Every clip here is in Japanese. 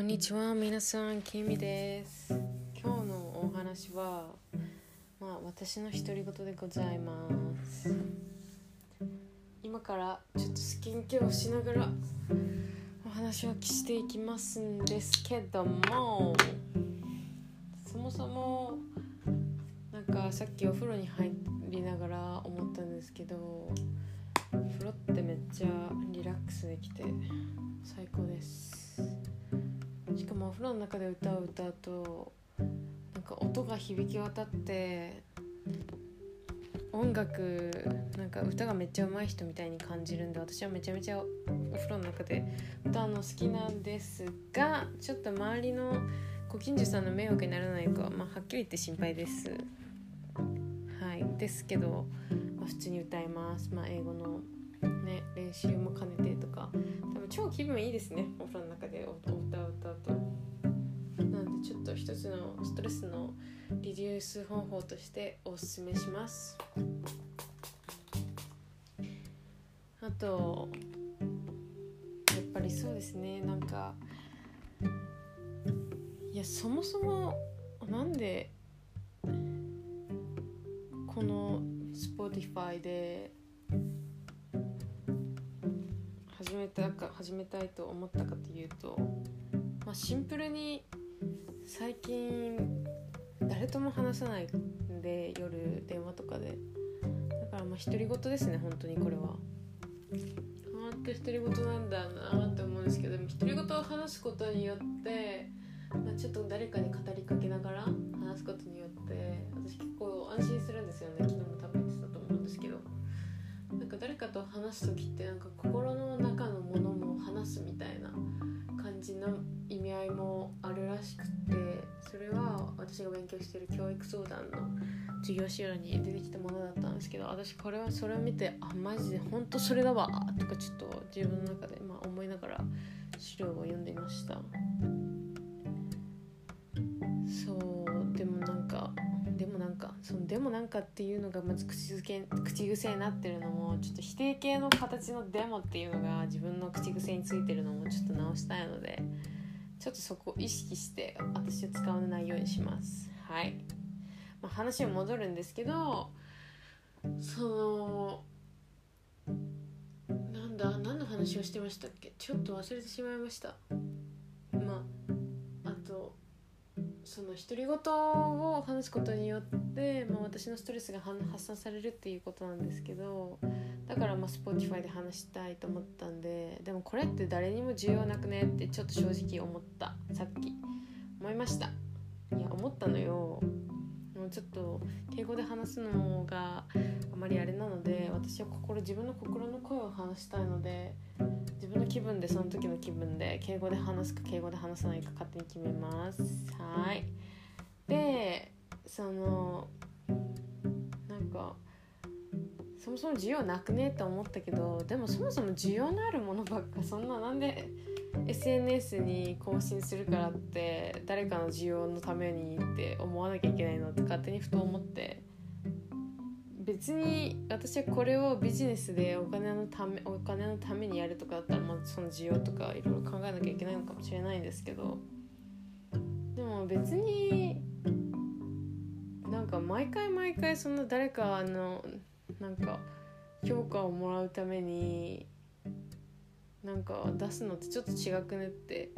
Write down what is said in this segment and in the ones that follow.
こんにちは皆さんきみです。今日のお話はまあ私の独り言でございます。今からちょっとスキンケアをしながらお話をしていきますんですけどもそもそもなんかさっきお風呂に入りながら思ったんですけど風呂ってめっちゃリラックスできて最高ですしかもお風呂の中で歌を歌うとなんか音が響き渡って音楽なんか歌がめっちゃ上手い人みたいに感じるんで私はめちゃめちゃお風呂の中で歌うの好きなんですがちょっと周りのご近所さんの迷惑にならないかは、まあ、はっきり言って心配です。はい。ですけど、まあ、普通に歌います。まあ英語のね練習も兼ねてとか。多分超気分いいですね。お風呂の中で歌を歌うと。なんでちょっと一つのストレスのリデュース方法としておすすめします。あとやっぱりそうですね。なんかいやそもそもなんでこの Spotify で始めたか始めたいと思ったかというと、まあ、シンプルに最近誰とも話さないんで夜電話とかで。だからまあ独り言ですね本当にこれは。本当独り言なんだなって思うんですけど独り言を話すことによってまあ、ちょっと誰かに語りかけながら話すことによって私結構安心するんですよね。昨日も多分言ってたと思うんですけど。なんか誰かと話す時ってなんか心の中のものも話すみたいな感じの意味合いもあるらしくてそれは私が勉強してる教育相談の授業資料に出てきたものだったんですけど私これはそれを見てあマジで本当それだわとかちょっと自分の中でまあ思いながら資料を読んでいました。そうでもなんかなんかそのでもなんかっていうのがまず口づけ口癖になってるのもちょっと否定形の形のでもっていうのが自分の口癖についてるのもちょっと直したいのでちょっとそこを意識して私は使わないようにします。はい、まあ、話に戻るんですけどそのなんだ何の話をしてましたっけ？ちょっと忘れてしまいましたその独り言を話すことによって、まあ、私のストレスが発散されるっていうことなんですけどだからまあ Spotify で話したいと思ったんででもこれって誰にも需要なくねってちょっと正直思った。さっき。思いました。いや思ったのよ。ちょっと敬語で話すのがあまりあれなので私は心自分の心の声を話したいので自分の気分でその時の気分で敬語で話すか敬語で話さないか勝手に決めます。はい。でそのなんかそもそも需要なくね？って思ったけどでもそもそも需要のあるものばっかそんななんで SNS に更新するからって誰かの需要のためにって思わなきゃいけないのって勝手にふと思って。別に私はこれをビジネスでお金のためお金のためにやるとかだったらまあその需要とかいろいろ考えなきゃいけないのかもしれないんですけど。でも別になんか毎回毎回その誰かのなんか評価をもらうためになんか出すのってちょっと違くねって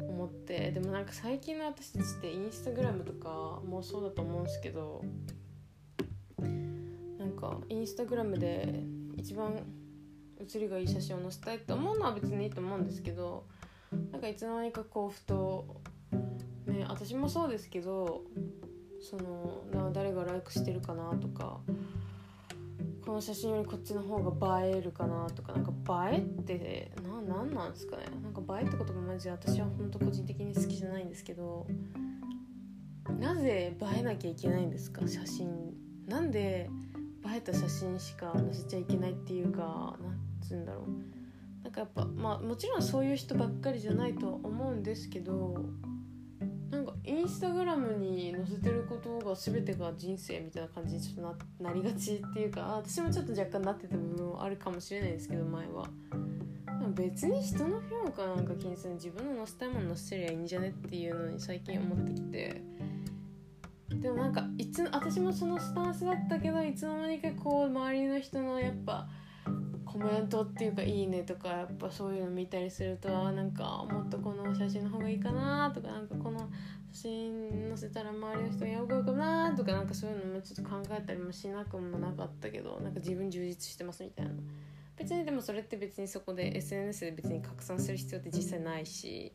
思ってでもなんか最近の私たちってインスタグラムとかもそうだと思うんですけどなんかインスタグラムで一番写りがいい写真を載せたいと思うのは別にいいと思うんですけどなんかいつの間にかこうふとね私もそうですけどその誰がライクしてるかなとかこの写真よりこっちの方が映えるかなとかなんか映えってななんなんですかね。なんか映えってことがマジで私は本当個人的に好きじゃないんですけどなぜ映えなきゃいけないんですか？写真。なんで映えた写真しか載せちゃいけないっていうかなんつうんだろう。なんかやっぱまあもちろんそういう人ばっかりじゃないとは思うんですけどインスタグラムに載せてることが全てが人生みたいな感じにちょっとななりがちっていうか私もちょっと若干なってた部分はあるかもしれないですけど前は。別に人の評価なんか気にする自分の載せたいもの載せりゃいいんじゃねっていうのに最近思ってきて。でもなんかいつ私もそのスタンスだったけどいつの間にかこう周りの人のやっぱコメントっていうか「いいね」とかやっぱそういうの見たりするとなんかもっとこの写真の方がいいかなとかなんかこの写真載せたら周りの人が喜ぶかなとかなんかそういうのもちょっと考えたりもしなくもなかったけどなんか自分充実してますみたいな。別にでもそれって別にそこで SNS で別に拡散する必要って実際ないし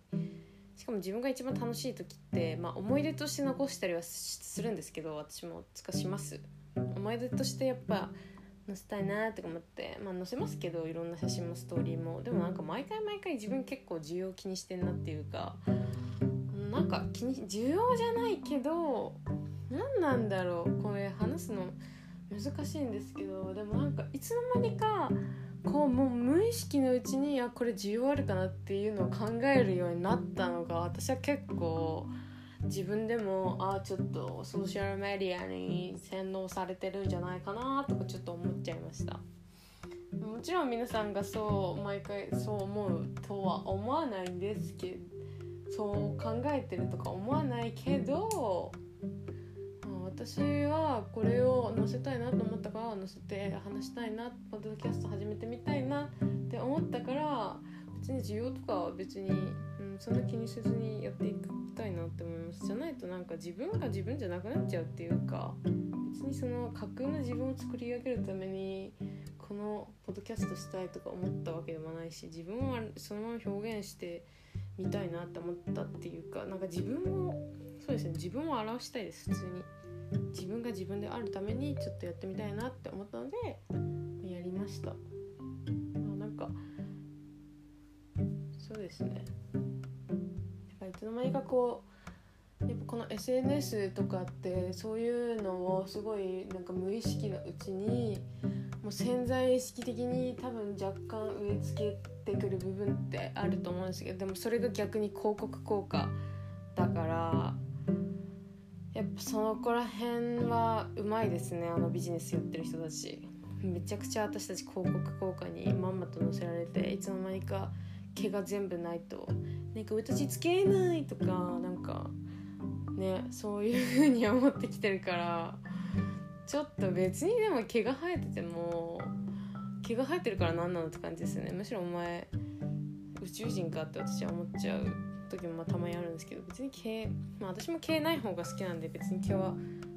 しかも自分が一番楽しい時って、まあ、思い出として残したりはするんですけど私もつかします。思い出としてやっぱ載せたいなとか思って、まあ、載せますけどいろんな写真もストーリーも。でもなんか毎回毎回自分結構需要気にしてんなっていうかなんか気に需要じゃないけど何なんだろうこれ話すの難しいんですけどでもなんかいつの間にかこうもう無意識のうちにあこれ需要あるかなっていうのを考えるようになったのが私は結構自分でもあちょっとソーシャルメディアに洗脳されてるんじゃないかなとかちょっと思っちゃいました。もちろん皆さんがそう毎回そう思うとは思わないんですけどそう考えてるとか思わないけど私はこれを載せたいなと思ったから載せて話したいなポッドキャスト始めてみたいなって思ったから別に需要とかは別に、うん、そんな気にせずにやっていきたいなって思います。じゃないとなんか自分が自分じゃなくなっちゃうっていうか別にその架空の自分を作り上げるためにこのポッドキャストしたいとか思ったわけでもないし自分はそのまま表現してみたいなって思ったっていうかなんか自分をそうですね自分を表したいです普通に。自分が自分であるためにちょっとやってみたいなって思ったのでやりましたあなんかそうですねいつの間にかこうやっぱこの SNS とかってそういうのをすごいなんか無意識のうちにもう潜在意識的に多分若干植え付けてくる部分ってあると思うんですけどでもそれが逆に広告効果だからやっぱその子ら辺はうまいですねあのビジネスやってる人たち。めちゃくちゃ私たち広告効果にまんまと載せられていつの間にか毛が全部ないと。なんか私つけないとかなんかねそういう風に思ってきてるからちょっと別にでも毛が生えてても毛が生えてるから何なのって感じですよね。むしろお前宇宙人かって私は思っちゃう時もまあたまにあるんですけど別に毛、まあ、私も毛ない方が好きなんで別に毛は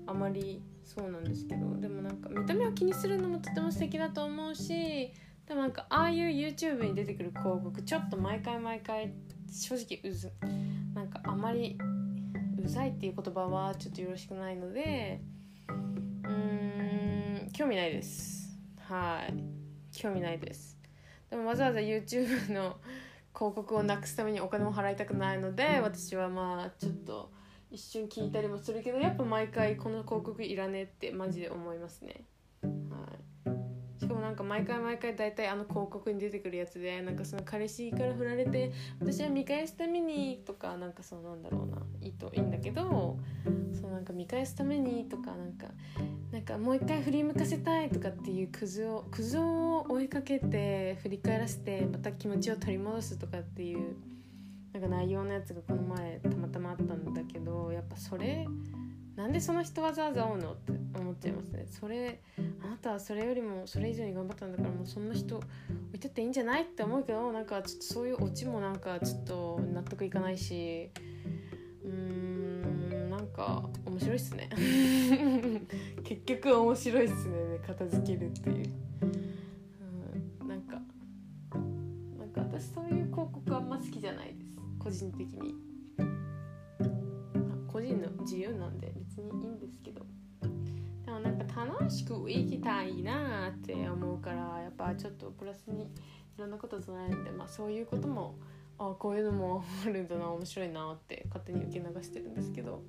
あまりそうなんですけどでもなんか見た目を気にするのもとても素敵だと思うしでもなんかああいう YouTube に出てくる広告ちょっと毎回毎回正直うずなんかあまりうざいっていう言葉はちょっとよろしくないのでうーん興味ないです。はい。興味ないですでもわざわざ YouTube の広告をなくすためにお金も払いたくないので私はまあちょっと一瞬聞いたりもするけどやっぱ毎回この広告いらねえってマジで思いますね。なんか毎回毎回大体あの広告に出てくるやつでなんかその彼氏から振られて私は見返すためにとかなんかそうなんだろうないいといいんだけどそうなんか見返すためにとかなんかなんかもう一回振り向かせたいとかっていうクズをクズを追いかけて振り返らせてまた気持ちを取り戻すとかっていうなんか内容のやつがこの前たまたまあったんだけどやっぱそれなんでその人わざわざ会うのって思っちゃいますね。それあなたはそれよりもそれ以上に頑張ったんだからもうそんな人置いてっていいんじゃないって思うけどなんかちょっとそういうオチもなんかちょっと納得いかないしうーんなんか面白いっすね。結局面白いっすね。片付けるっていう、ちょっとプラスにいろんなこと備えるんでまあそういうこともあこういうのもあるんだな面白いなって勝手に受け流してるんですけど。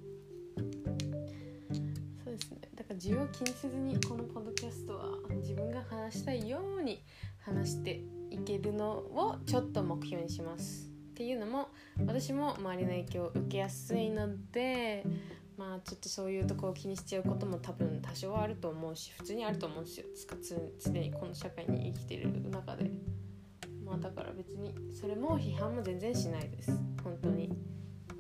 そうですね。だから自由気にせずにこのポッドキャストは自分が話したいように話していけるのをちょっと目標にします。っていうのも私も周りの影響を受けやすいのでまあちょっとそういうとこを気にしちゃうことも多分多少はあると思うし普通にあると思うんですよ。常にこの社会に生きてる中で。まあだから別にそれも批判も全然しないです。本当に。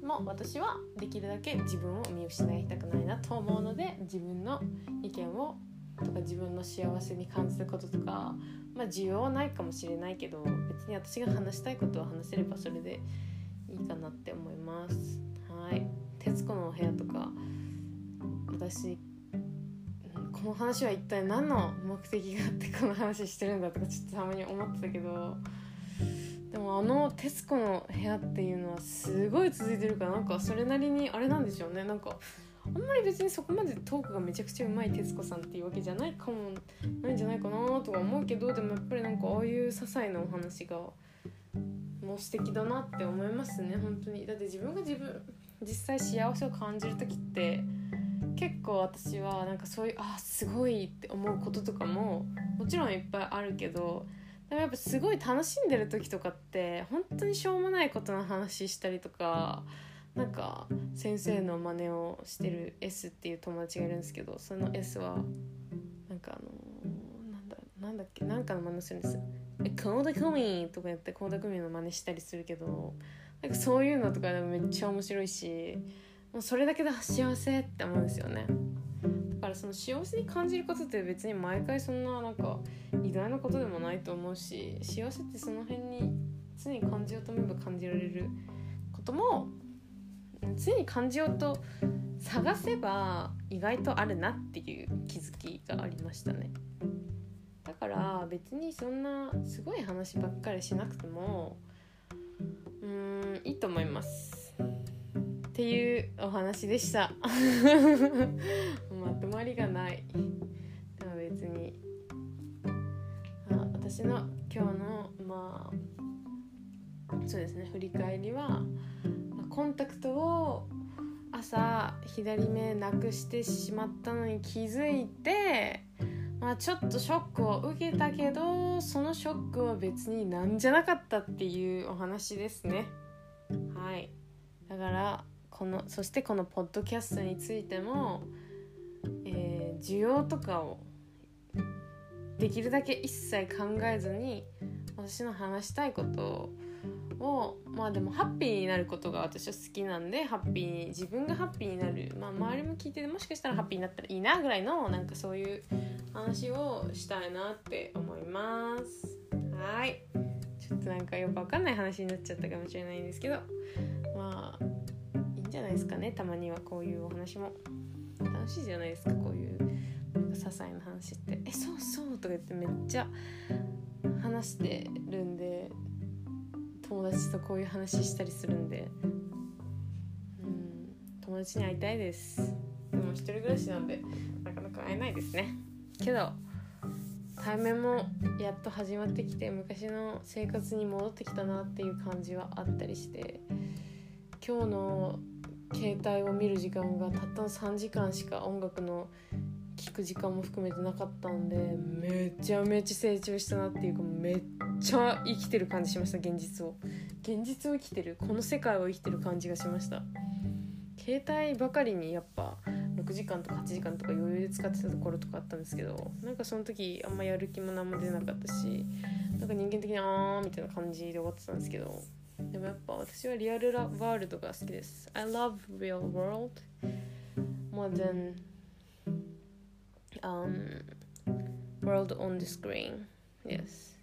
もう私はできるだけ自分を見失いたくないなと思うので自分の意見をとか自分の幸せに感じたこととかまあ需要はないかもしれないけど別に私が話したいことを話せればそれでいいかなって思います『徹子の部屋』とか私この話は一体何の目的があってこの話してるんだとかちょっとたまに思ってたけどでもあの『徹子の部屋』っていうのはすごい続いてるからなんかそれなりにあれなんでしょうね。なんかあんまり別にそこまでトークがめちゃくちゃうまい徹子さんっていうわけじゃないかもないんじゃないかなとは思うけどでもやっぱりなんかああいう些細なお話がもう素敵だなって思いますね本当に。だって自分が自分実際幸せを感じる時って結構私はなんかそういうあすごいって思うこととかももちろんいっぱいあるけどでもやっぱすごい楽しんでる時とかって本当にしょうもないことの話したりとかなんか先生の真似をしてる S っていう友達がいるんですけどその S はなんかあのー、なんだなんだっけなんかの真似するんです。えコーダクミとかやってコーダクミの真似したりするけどなんかそういうのとかでもめっちゃ面白いしもうそれだけで幸せって思うんですよね。だからその幸せに感じることって別に毎回そんななんか偉大なことでもないと思うし幸せってその辺に常に感じようと思えば感じられることも常に感じようと探せば意外とあるなっていう気づきがありましたね。だから別にそんなすごい話ばっかりしなくてもうんいいと思います。っていうお話でした。まとまりがない。でも別に。あ私の今日のまあそうですね振り返りはコンタクトを朝左目なくしてしまったのに気づいて、まあ、ちょっとショックを受けたけどそのショックは別になんじゃなかったっていうお話ですね。はい。だからこのそしてこのポッドキャストについても、えー、需要とかをできるだけ一切考えずに私の話したいことををまあでもハッピーになることが私は好きなんでハッピーに自分がハッピーになる、まあ、周りも聞いててもしかしたらハッピーになったらいいなぐらいのなんかそういう話をしたいなって思います。はい。ちょっとなんかよくわかんない話になっちゃったかもしれないんですけどまあいいんじゃないですかねたまにはこういうお話も。楽しいじゃないですかこういうなんか些細な話って「えそうそう」とか言ってめっちゃ話してるんで友達とこういう話したりするんで。うん。友達に会いたいです。でも一人暮らしなんでなかなか会えないですね。けど対面もやっと始まってきて昔の生活に戻ってきたなっていう感じはあったりして。今日の携帯を見る時間がたったの3時間しか音楽の聴く時間も含めてなかったんでめちゃめちゃ成長したなっていうかめっちゃ生きてる感じしました現実を。現実を生きてる。この世界を生きてる感じがしました。携帯ばかりにやっぱ6時間とか8時間とか余裕で使ってたところとかあったんですけどなんかその時あんまやる気も何も出なかったしなんか人間的にあーみたいな感じで終わってたんですけどでもやっぱ私はリアルワールドが好きです。I love real world more than um, world on the screen. Yes.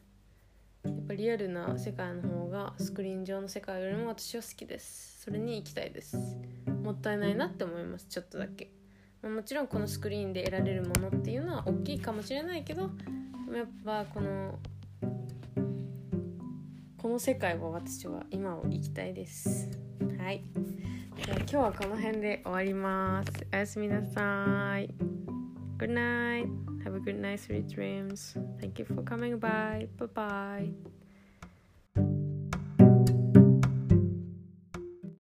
やっぱリアルな世界の方がスクリーン上の世界よりも私は好きです。それに行きたいです。もったいないなって思います。ちょっとだけ。もちろんこのスクリーンで得られるものっていうのは大きいかもしれないけどやっぱこのこの世界を私は今を生きたいです。はい。じゃあ今日はこの辺で終わります。おやすみなさい Good night. Have a good night, sweet dreams. Thank you for coming by. Bye bye.